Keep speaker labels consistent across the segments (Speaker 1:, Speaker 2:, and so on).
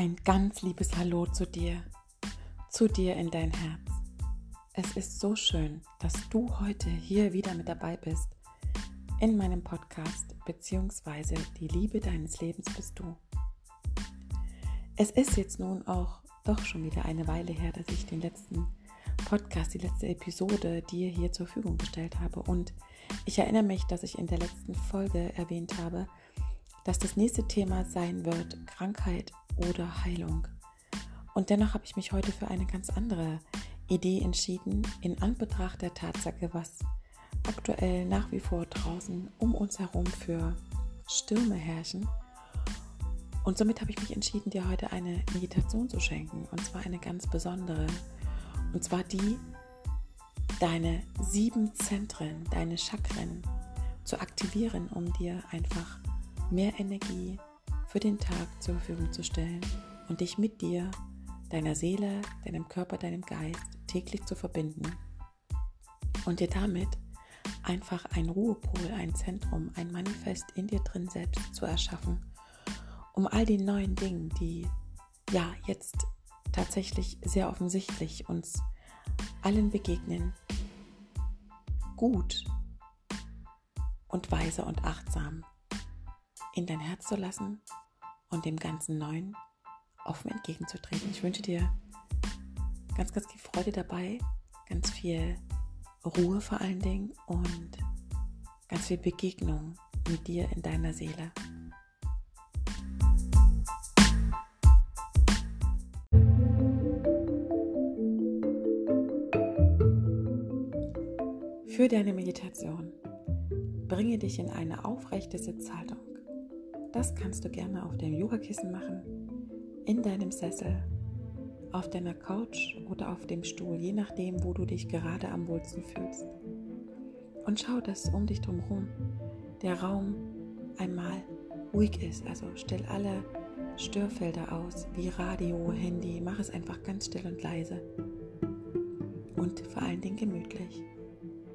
Speaker 1: Ein ganz liebes Hallo zu dir, zu dir in dein Herz. Es ist so schön, dass du heute hier wieder mit dabei bist in meinem Podcast beziehungsweise die Liebe deines Lebens bist du. Es ist jetzt nun auch doch schon wieder eine Weile her, dass ich den letzten Podcast, die letzte Episode dir hier zur Verfügung gestellt habe und ich erinnere mich, dass ich in der letzten Folge erwähnt habe, dass das nächste Thema sein wird Krankheit oder Heilung. Und dennoch habe ich mich heute für eine ganz andere Idee entschieden, in Anbetracht der Tatsache, was aktuell nach wie vor draußen um uns herum für Stürme herrschen. Und somit habe ich mich entschieden, dir heute eine Meditation zu schenken. Und zwar eine ganz besondere. Und zwar die, deine sieben Zentren, deine Chakren zu aktivieren, um dir einfach mehr Energie, für den Tag zur Verfügung zu stellen und dich mit dir, deiner Seele, deinem Körper, deinem Geist täglich zu verbinden und dir damit einfach ein Ruhepol, ein Zentrum, ein Manifest in dir drin selbst zu erschaffen, um all die neuen Dinge, die ja jetzt tatsächlich sehr offensichtlich uns allen begegnen, gut und weise und achtsam in dein Herz zu lassen und dem ganzen Neuen offen entgegenzutreten. Ich wünsche dir ganz, ganz viel Freude dabei, ganz viel Ruhe vor allen Dingen und ganz viel Begegnung mit dir in deiner Seele. Für deine Meditation bringe dich in eine aufrechte Sitzhaltung. Das kannst du gerne auf dem Yogakissen machen, in deinem Sessel, auf deiner Couch oder auf dem Stuhl, je nachdem, wo du dich gerade am wohlsten fühlst. Und schau, dass um dich drumherum der Raum einmal ruhig ist. Also stell alle Störfelder aus, wie Radio, Handy. Mach es einfach ganz still und leise. Und vor allen Dingen gemütlich,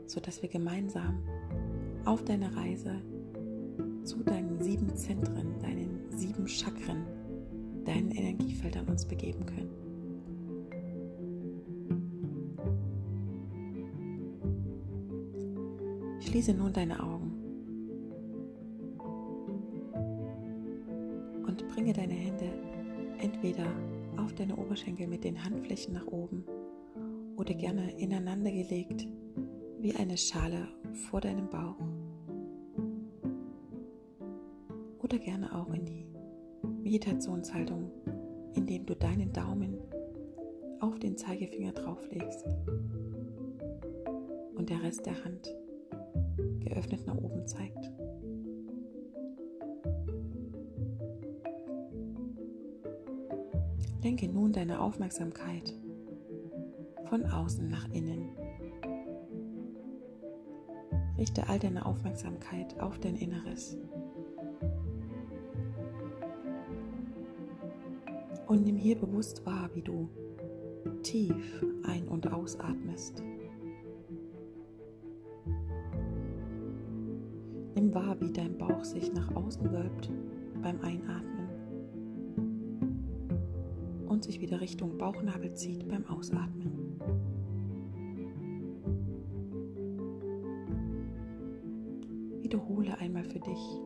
Speaker 1: sodass wir gemeinsam auf deiner Reise sieben Zentren, deinen sieben Chakren, deinen Energiefeldern uns begeben können. Schließe nun deine Augen und bringe deine Hände entweder auf deine Oberschenkel mit den Handflächen nach oben oder gerne ineinander gelegt wie eine Schale vor deinem Bauch oder gerne auch in die Meditationshaltung, indem du deinen Daumen auf den Zeigefinger drauflegst und der Rest der Hand geöffnet nach oben zeigt. Lenke nun deine Aufmerksamkeit von außen nach innen. Richte all deine Aufmerksamkeit auf dein Inneres. Und nimm hier bewusst wahr, wie du tief ein- und ausatmest. Nimm wahr, wie dein Bauch sich nach außen wölbt beim Einatmen und sich wieder Richtung Bauchnabel zieht beim Ausatmen. Wiederhole einmal für dich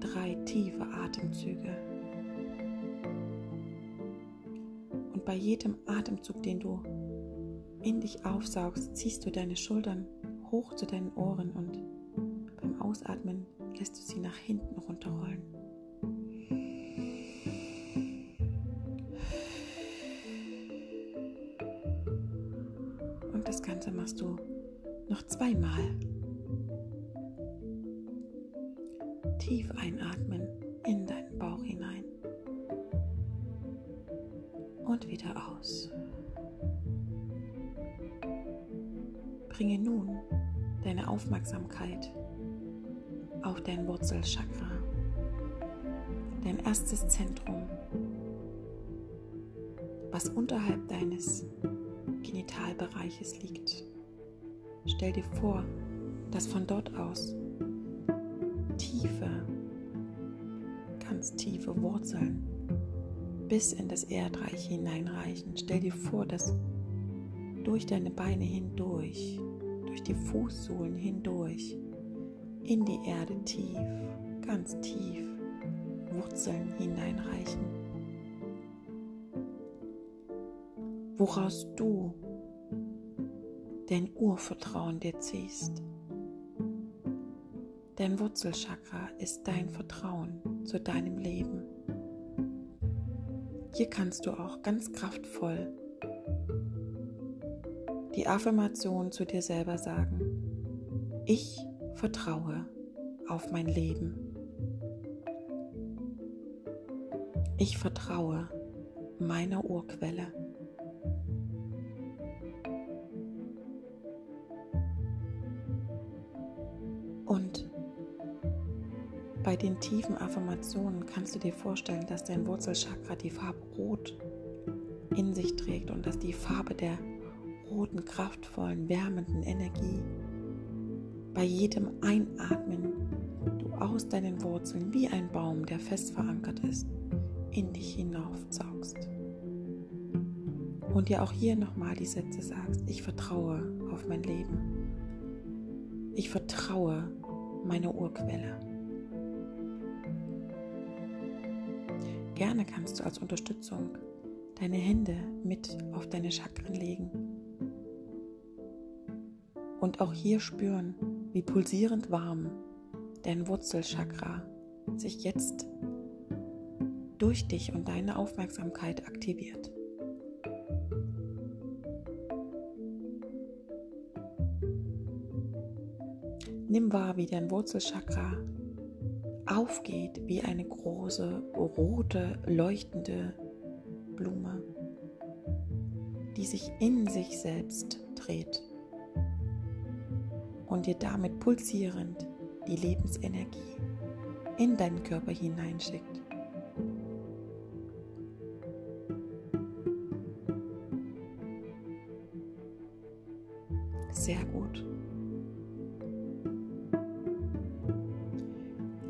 Speaker 1: drei tiefe Atemzüge. Bei jedem Atemzug, den du in dich aufsaugst, ziehst du deine Schultern hoch zu deinen Ohren und beim Ausatmen lässt du sie nach hinten runterrollen. Und das Ganze machst du noch zweimal. Tief einatmen Aufmerksamkeit auf dein Wurzelchakra, dein erstes Zentrum, was unterhalb deines Genitalbereiches liegt. Stell dir vor, dass von dort aus tiefe, ganz tiefe Wurzeln bis in das Erdreich hineinreichen. Stell dir vor, dass durch deine Beine hindurch, durch die Fußsohlen hindurch, in die Erde tief, ganz tief Wurzeln hineinreichen, woraus du dein Urvertrauen dir ziehst. Dein Wurzelchakra ist dein Vertrauen zu deinem Leben. Hier kannst du auch ganz kraftvoll die Affirmation zu dir selber sagen. Ich vertraue auf mein Leben. Ich vertraue meiner Urquelle. Und bei den tiefen Affirmationen kannst du dir vorstellen, dass dein Wurzelchakra die Farbe Rot in sich trägt und dass die Farbe der roten, kraftvollen, wärmenden Energie bei jedem Einatmen du aus deinen Wurzeln wie ein Baum, der fest verankert ist, in dich hinaufzaugst. Und dir auch hier nochmal die Sätze sagst, ich vertraue auf mein Leben. Ich vertraue meine Urquelle. Gerne kannst du als Unterstützung deine Hände mit auf deine Chakren legen und auch hier spüren, wie pulsierend warm dein Wurzelchakra sich jetzt durch dich und deine Aufmerksamkeit aktiviert. Nimm wahr, wie dein Wurzelchakra aufgeht wie eine große, rote, leuchtende Blume, die sich in sich selbst dreht und dir damit pulsierend die Lebensenergie in deinen Körper hineinschickt. Sehr gut.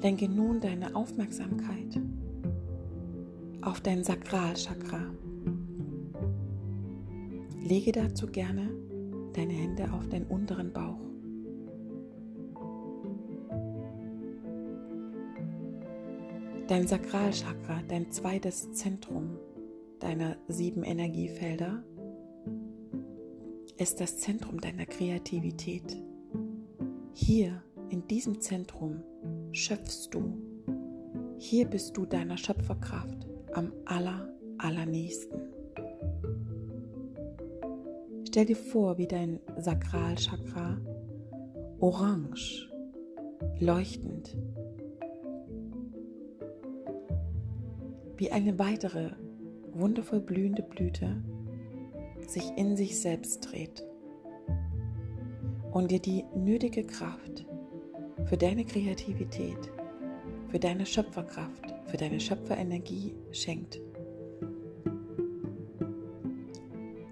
Speaker 1: Lenke nun deine Aufmerksamkeit auf dein Sakralchakra. Lege dazu gerne deine Hände auf den unteren Bauch. Dein Sakralchakra, dein zweites Zentrum deiner sieben Energiefelder, ist das Zentrum deiner Kreativität. Hier in diesem Zentrum schöpfst du. Hier bist du deiner Schöpferkraft am aller, allernächsten. Stell dir vor, wie dein Sakralchakra orange, leuchtend, wie eine weitere wundervoll blühende Blüte sich in sich selbst dreht und dir die nötige Kraft für deine Kreativität, für deine Schöpferkraft, für deine Schöpferenergie schenkt.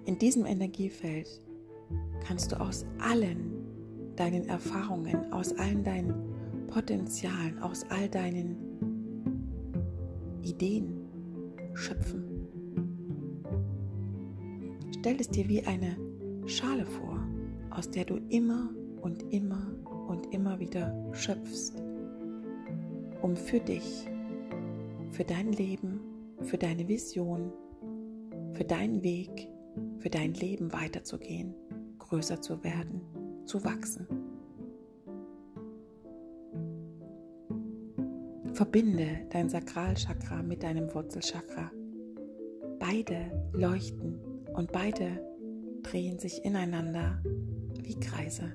Speaker 1: In diesem Energiefeld kannst du aus allen deinen Erfahrungen, aus allen deinen Potenzialen, aus all deinen Ideen schöpfen. Stell es dir wie eine Schale vor, aus der du immer und immer und immer wieder schöpfst, um für dich, für dein Leben, für deine Vision, für deinen Weg, für dein Leben weiterzugehen, größer zu werden, zu wachsen. Verbinde dein Sakralchakra mit deinem Wurzelchakra. Beide leuchten und beide drehen sich ineinander wie Kreise.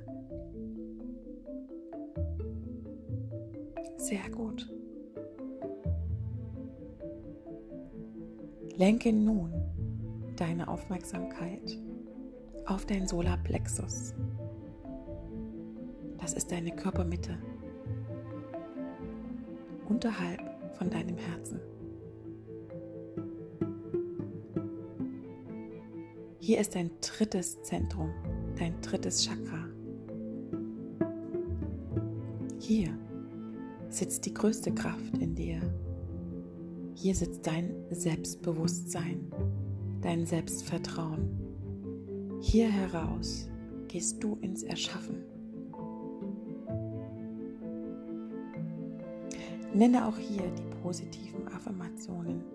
Speaker 1: Sehr gut. Lenke nun deine Aufmerksamkeit auf dein Solarplexus. Das ist deine Körpermitte unterhalb von deinem Herzen. Hier ist dein drittes Zentrum, dein drittes Chakra. Hier sitzt die größte Kraft in dir. Hier sitzt dein Selbstbewusstsein, dein Selbstvertrauen. Hier heraus gehst du ins Erschaffen. Nenne auch hier die positiven Affirmationen.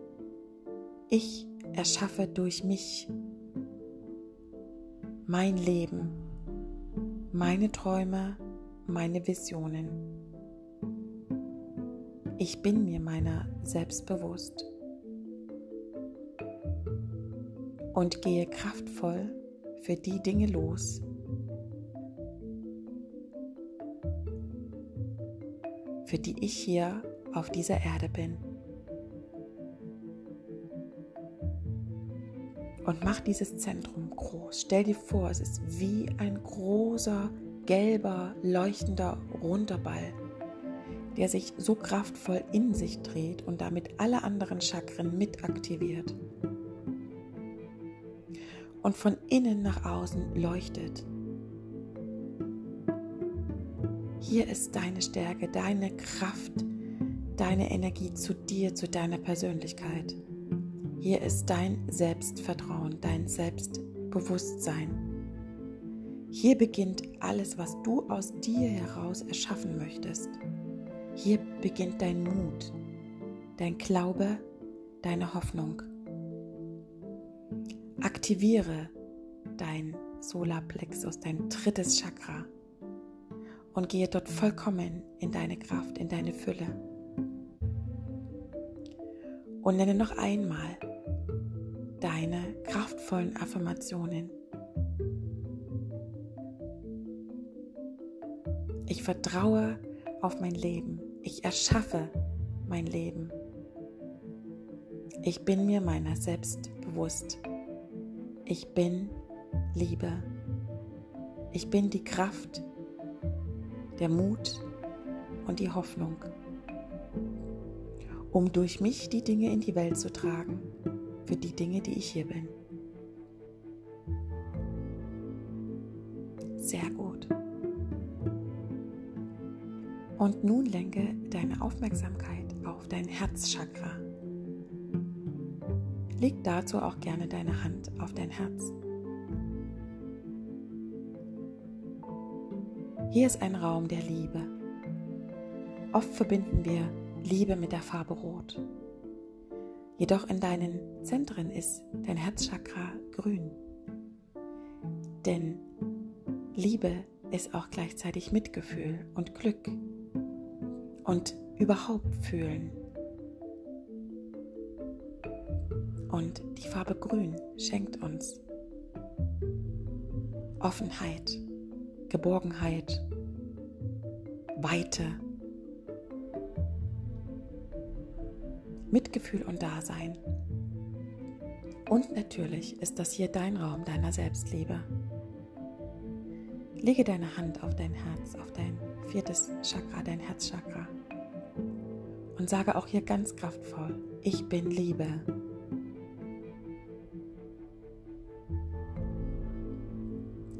Speaker 1: Ich erschaffe durch mich mein Leben, meine Träume, meine Visionen. Ich bin mir meiner selbst bewusst und gehe kraftvoll für die Dinge los, für die ich hier auf dieser Erde bin. Und mach dieses Zentrum groß. Stell dir vor, es ist wie ein großer, gelber, leuchtender, runder Ball, der sich so kraftvoll in sich dreht und damit alle anderen Chakren mit aktiviert. Und von innen nach außen leuchtet. Hier ist deine Stärke, deine Kraft, deine Energie zu dir, zu deiner Persönlichkeit. Hier ist dein Selbstvertrauen, dein Selbstbewusstsein. Hier beginnt alles, was du aus dir heraus erschaffen möchtest. Hier beginnt dein Mut, dein Glaube, deine Hoffnung. Aktiviere dein Solarplexus, dein drittes Chakra und gehe dort vollkommen in deine Kraft, in deine Fülle. Und nenne noch einmal deine kraftvollen Affirmationen. Ich vertraue auf mein Leben. Ich erschaffe mein Leben. Ich bin mir meiner selbst bewusst. Ich bin Liebe. Ich bin die Kraft, der Mut und die Hoffnung, um durch mich die Dinge in die Welt zu tragen, für die Dinge, die ich hier bin. Sehr gut. Und nun lenke deine Aufmerksamkeit auf dein Herzchakra. Leg dazu auch gerne deine Hand auf dein Herz. Hier ist ein Raum der Liebe. Oft verbinden wir Liebe mit der Farbe Rot. Jedoch in deinen Zentren ist dein Herzchakra grün. Denn Liebe ist auch gleichzeitig Mitgefühl und Glück und überhaupt fühlen. Und die Farbe Grün schenkt uns Offenheit, Geborgenheit, Weite Mitgefühl und Dasein. Und natürlich ist das hier dein Raum deiner Selbstliebe. Lege deine Hand auf dein Herz, auf dein viertes Chakra, dein Herzchakra. Und sage auch hier ganz kraftvoll, ich bin Liebe.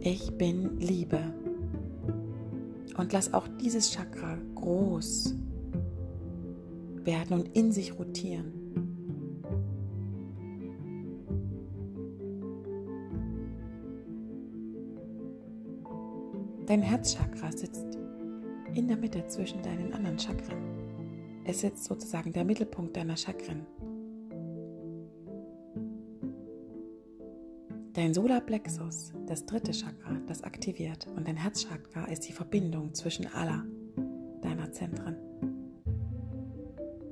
Speaker 1: Ich bin Liebe. Und lass auch dieses Chakra groß werden und in sich rotieren. Dein Herzchakra sitzt in der Mitte zwischen deinen anderen Chakren. Es sitzt sozusagen der Mittelpunkt deiner Chakren. Dein Solarplexus, das dritte Chakra, das aktiviert und dein Herzchakra ist die Verbindung zwischen aller deiner Zentren.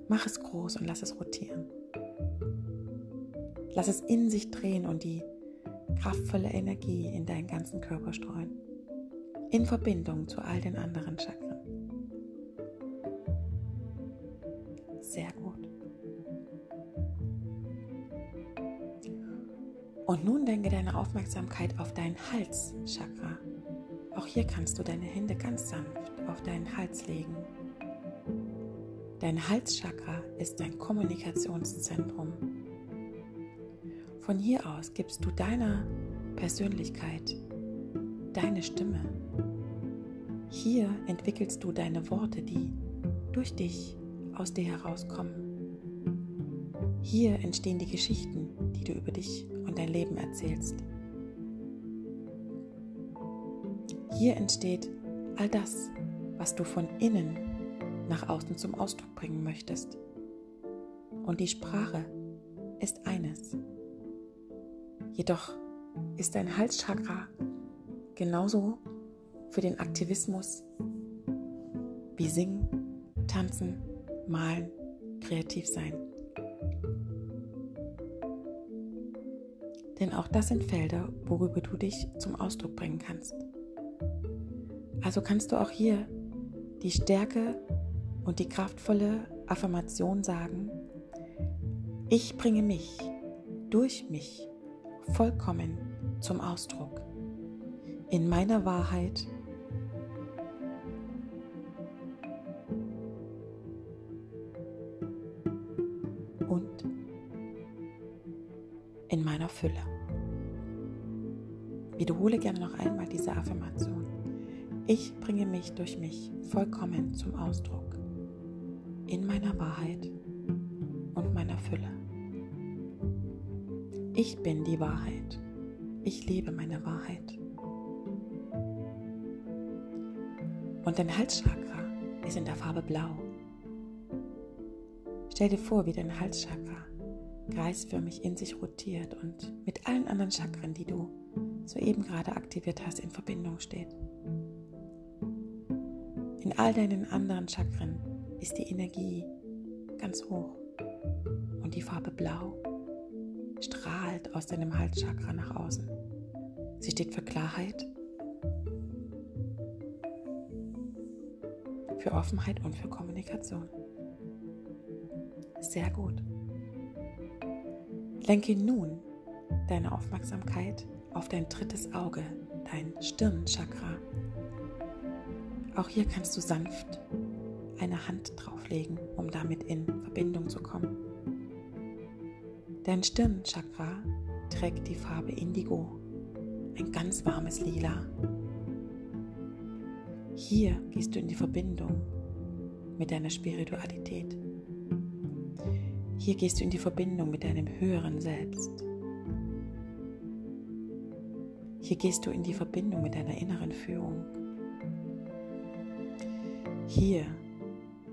Speaker 1: Mach es groß und lass es rotieren. Lass es in sich drehen und die kraftvolle Energie in deinen ganzen Körper streuen. In Verbindung zu all den anderen Chakren. Sehr gut. Und nun denke deine Aufmerksamkeit auf dein Halschakra. Auch hier kannst du deine Hände ganz sanft auf deinen Hals legen Dein Halschakra ist dein Kommunikationszentrum. Von hier aus gibst du deiner Persönlichkeit deine Stimme. Hier entwickelst du deine Worte, die durch dich aus dir herauskommen. Hier entstehen die Geschichten, die du über dich und dein Leben erzählst. Hier entsteht all das, was du von innen nach außen zum Ausdruck bringen möchtest. Und die Sprache ist eines. Jedoch ist dein Halschakra genauso für den Aktivismus wie Singen, Tanzen, Malen, kreativ sein. Denn auch das sind Felder, worüber du dich zum Ausdruck bringen kannst. Also kannst du auch hier die Stärke und die kraftvolle Affirmation sagen, ich bringe mich durch mich vollkommen zum Ausdruck. In meiner Wahrheit und in meiner Fülle. Wiederhole gerne noch einmal diese Affirmation. Ich bringe mich durch mich vollkommen zum Ausdruck. In meiner Wahrheit und meiner Fülle. Ich bin die Wahrheit. Ich lebe meine Wahrheit. Und dein Halschakra ist in der Farbe Blau. Stell dir vor, wie dein Halschakra kreisförmig in sich rotiert und mit allen anderen Chakren, die du soeben gerade aktiviert hast, in Verbindung steht. In all deinen anderen Chakren ist die Energie ganz hoch und die Farbe Blau strahlt aus deinem Halschakra nach außen. Sie steht für Klarheit, für Offenheit und für Kommunikation. Sehr gut. Lenke nun deine Aufmerksamkeit auf dein drittes Auge, dein Stirnchakra. Auch hier kannst du sanft eine Hand drauflegen, um damit in Verbindung zu kommen. Dein Stirnchakra trägt die Farbe Indigo, ein ganz warmes Lila. Hier gehst du in die Verbindung mit deiner Spiritualität. Hier gehst du in die Verbindung mit deinem höheren Selbst. Hier gehst du in die Verbindung mit deiner inneren Führung. Hier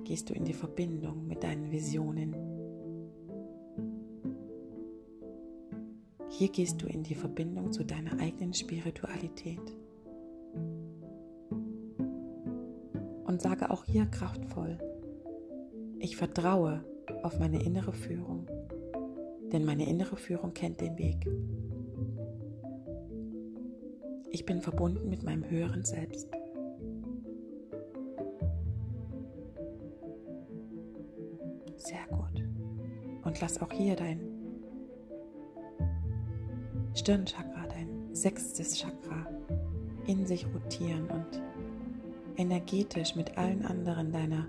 Speaker 1: gehst du in die Verbindung mit deinen Visionen. Hier gehst du in die Verbindung zu deiner eigenen Spiritualität. Und sage auch hier kraftvoll, ich vertraue auf meine innere Führung, denn meine innere Führung kennt den Weg. Ich bin verbunden mit meinem höheren Selbst. Und lass auch hier dein Stirnchakra, dein sechstes Chakra in sich rotieren und energetisch mit allen anderen deiner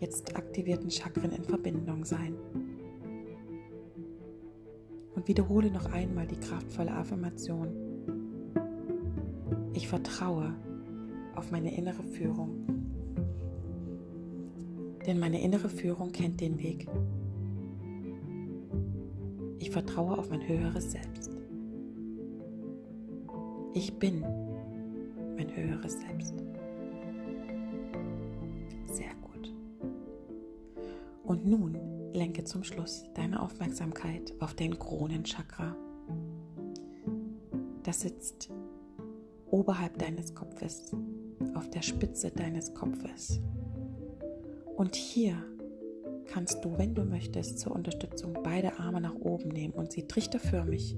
Speaker 1: jetzt aktivierten Chakren in Verbindung sein. Und wiederhole noch einmal die kraftvolle Affirmation. Ich vertraue auf meine innere Führung. Denn meine innere Führung kennt den Weg. Ich vertraue auf mein höheres Selbst. Ich bin mein höheres Selbst. Sehr gut. Und nun lenke zum Schluss deine Aufmerksamkeit auf dein Kronenchakra. Das sitzt oberhalb deines Kopfes, auf der Spitze deines Kopfes. Und hier kannst du, wenn du möchtest, zur Unterstützung beide Arme nach oben nehmen und sie trichterförmig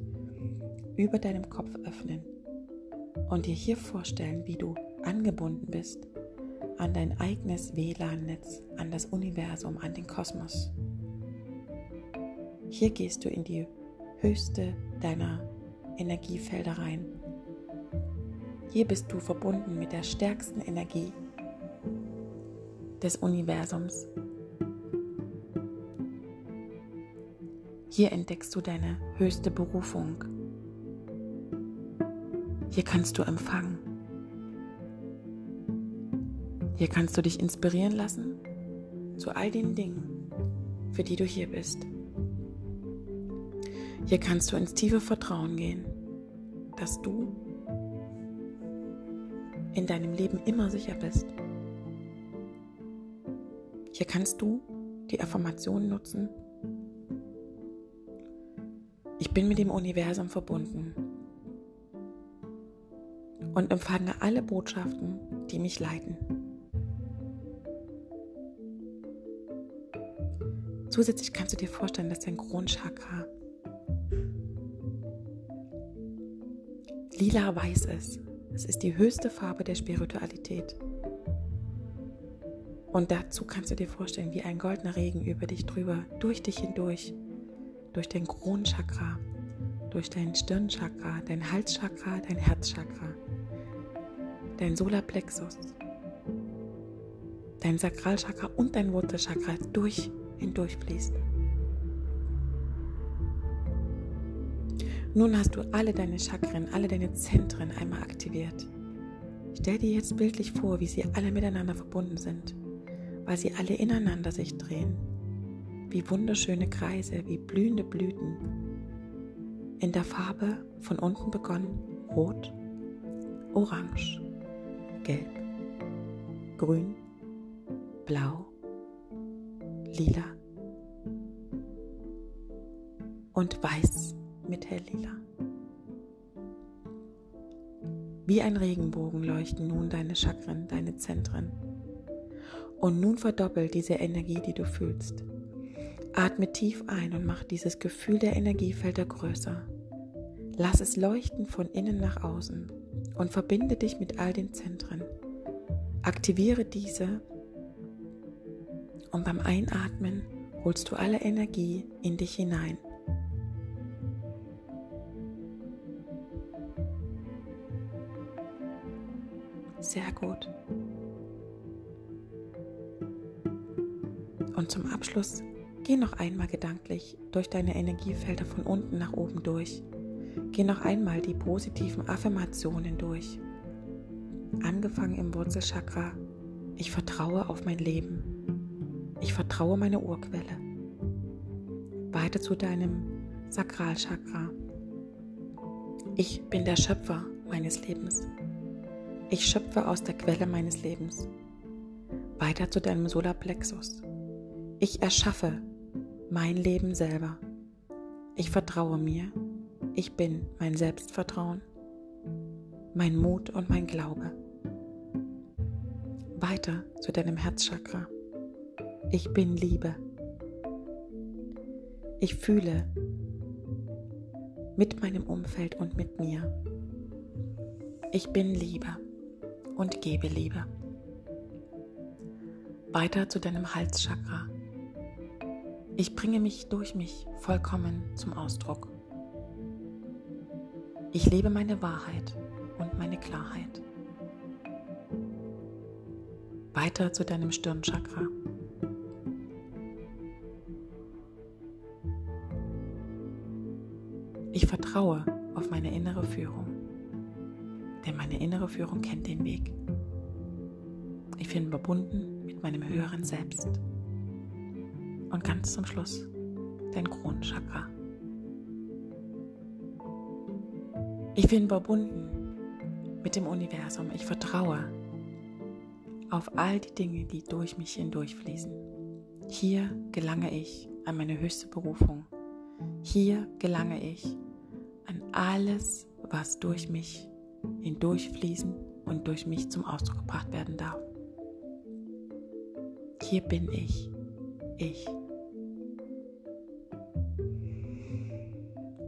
Speaker 1: über deinem Kopf öffnen und dir hier vorstellen, wie du angebunden bist an dein eigenes WLAN-Netz, an das Universum, an den Kosmos. Hier gehst du in die höchste deiner Energiefelder rein. Hier bist du verbunden mit der stärksten Energie des Universums. Hier entdeckst du deine höchste Berufung. Hier kannst du empfangen. Hier kannst du dich inspirieren lassen zu all den Dingen, für die du hier bist. Hier kannst du ins tiefe Vertrauen gehen, dass du in deinem Leben immer sicher bist. Hier kannst du die Affirmation nutzen. Ich bin mit dem Universum verbunden und empfange alle Botschaften, die mich leiten. Zusätzlich kannst du dir vorstellen, dass dein Kronchakra lila-weiß ist. Es ist die höchste Farbe der Spiritualität. Und dazu kannst du dir vorstellen, wie ein goldener Regen über dich drüber, durch dich hindurch, durch dein Kronchakra, durch dein Stirnchakra, dein Halschakra, dein Herzchakra, dein Solarplexus, dein Sakralchakra und dein Wurzelchakra durch hindurch fließt. Nun hast du alle deine Chakren, alle deine Zentren einmal aktiviert. Stell dir jetzt bildlich vor, wie sie alle miteinander verbunden sind, weil sie alle ineinander sich drehen. Wie wunderschöne Kreise, wie blühende Blüten. In der Farbe von unten begonnen rot, orange, gelb, grün, blau, lila und weiß mit helllila. Wie ein Regenbogen leuchten nun deine Chakren, deine Zentren. Und nun verdoppelt diese Energie, die du fühlst. Atme tief ein und mach dieses Gefühl der Energiefelder größer. Lass es leuchten von innen nach außen und verbinde dich mit all den Zentren. Aktiviere diese und beim Einatmen holst du alle Energie in dich hinein. Sehr gut. Und zum Abschluss geh noch einmal gedanklich durch deine Energiefelder von unten nach oben durch. Geh noch einmal die positiven Affirmationen durch. Angefangen im Wurzelchakra. Ich vertraue auf mein Leben. Ich vertraue meine Urquelle. Weiter zu deinem Sakralchakra. Ich bin der Schöpfer meines Lebens. Ich schöpfe aus der Quelle meines Lebens. Weiter zu deinem Solarplexus. Ich erschaffe mein Leben selber. Ich vertraue mir. Ich bin mein Selbstvertrauen, mein Mut und mein Glaube. Weiter zu deinem Herzchakra. Ich bin Liebe. Ich fühle mit meinem Umfeld und mit mir. Ich bin Liebe und gebe Liebe. Weiter zu deinem Halschakra. Ich bringe mich durch mich vollkommen zum Ausdruck. Ich lebe meine Wahrheit und meine Klarheit. Weiter zu deinem Stirnchakra. Ich vertraue auf meine innere Führung, denn meine innere Führung kennt den Weg. Ich bin verbunden mit meinem höheren Selbst. Und ganz zum Schluss dein Kronenchakra. Ich bin verbunden mit dem Universum. Ich vertraue auf all die Dinge, die durch mich hindurchfließen. Hier gelange ich an meine höchste Berufung. Hier gelange ich an alles, was durch mich hindurchfließen und durch mich zum Ausdruck gebracht werden darf. Hier bin ich, ich.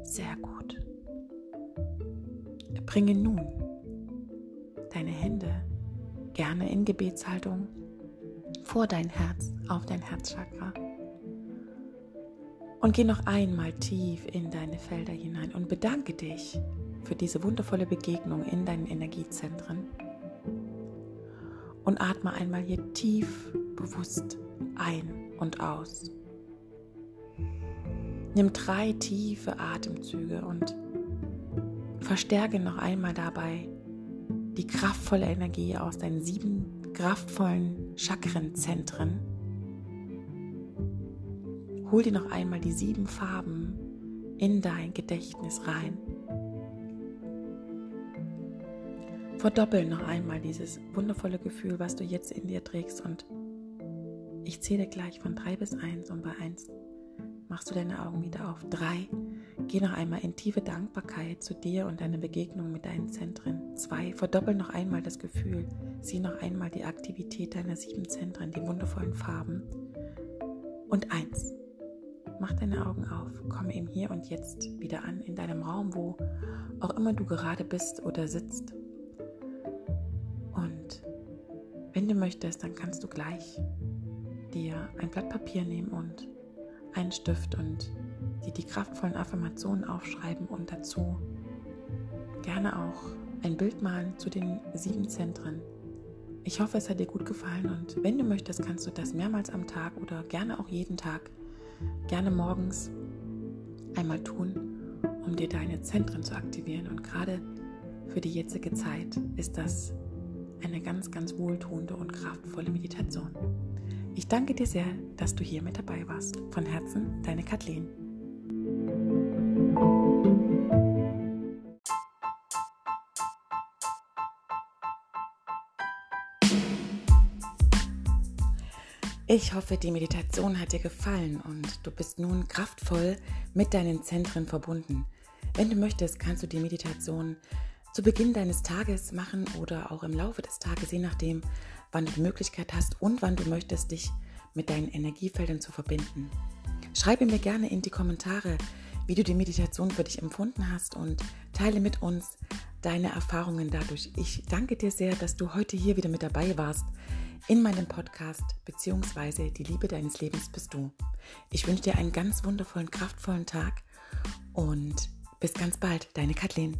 Speaker 1: Sehr gut. Bringe nun deine Hände gerne in Gebetshaltung vor dein Herz, auf dein Herzchakra. Und geh noch einmal tief in deine Felder hinein und bedanke dich für diese wundervolle Begegnung in deinen Energiezentren. Und atme einmal hier tief bewusst ein und aus. Nimm drei tiefe Atemzüge und verstärke noch einmal dabei die kraftvolle Energie aus deinen sieben kraftvollen Chakrenzentren Hol dir noch einmal die sieben Farben in dein Gedächtnis rein. Verdoppel noch einmal dieses wundervolle Gefühl, was du jetzt in dir trägst und ich zähle gleich von 3 bis 1 und bei 1 machst du deine Augen wieder auf. 3. Geh noch einmal in tiefe Dankbarkeit zu dir und deiner Begegnung mit deinen Zentren. 2. Verdoppel noch einmal das Gefühl. Sieh noch einmal die Aktivität deiner sieben Zentren, die wundervollen Farben. Und 1. Mach deine Augen auf. Komme im Hier und Jetzt wieder an in deinem Raum, wo auch immer du gerade bist oder sitzt. Und wenn du möchtest, dann kannst du gleich dir ein Blatt Papier nehmen und einen Stift und dir die kraftvollen Affirmationen aufschreiben und dazu gerne auch ein Bild malen zu den sieben Zentren. Ich hoffe, es hat dir gut gefallen und wenn du möchtest, kannst du das mehrmals am Tag oder gerne auch jeden Tag, gerne morgens einmal tun, um dir deine Zentren zu aktivieren. Und gerade für die jetzige Zeit ist das eine ganz, ganz wohltuende und kraftvolle Meditation. Ich danke dir sehr, dass du hier mit dabei warst. Von Herzen, deine Kathleen. Ich hoffe, die Meditation hat dir gefallen und du bist nun kraftvoll mit deinen Zentren verbunden. Wenn du möchtest, kannst du die Meditation zu Beginn deines Tages machen oder auch im Laufe des Tages, je nachdem, wann du die Möglichkeit hast und wann du möchtest, dich mit deinen Energiefeldern zu verbinden. Schreibe mir gerne in die Kommentare, wie du die Meditation für dich empfunden hast und teile mit uns deine Erfahrungen dadurch. Ich danke dir sehr, dass du heute hier wieder mit dabei warst in meinem Podcast beziehungsweise die Liebe deines Lebens bist du. Ich wünsche dir einen ganz wundervollen, kraftvollen Tag und bis ganz bald, deine Kathleen.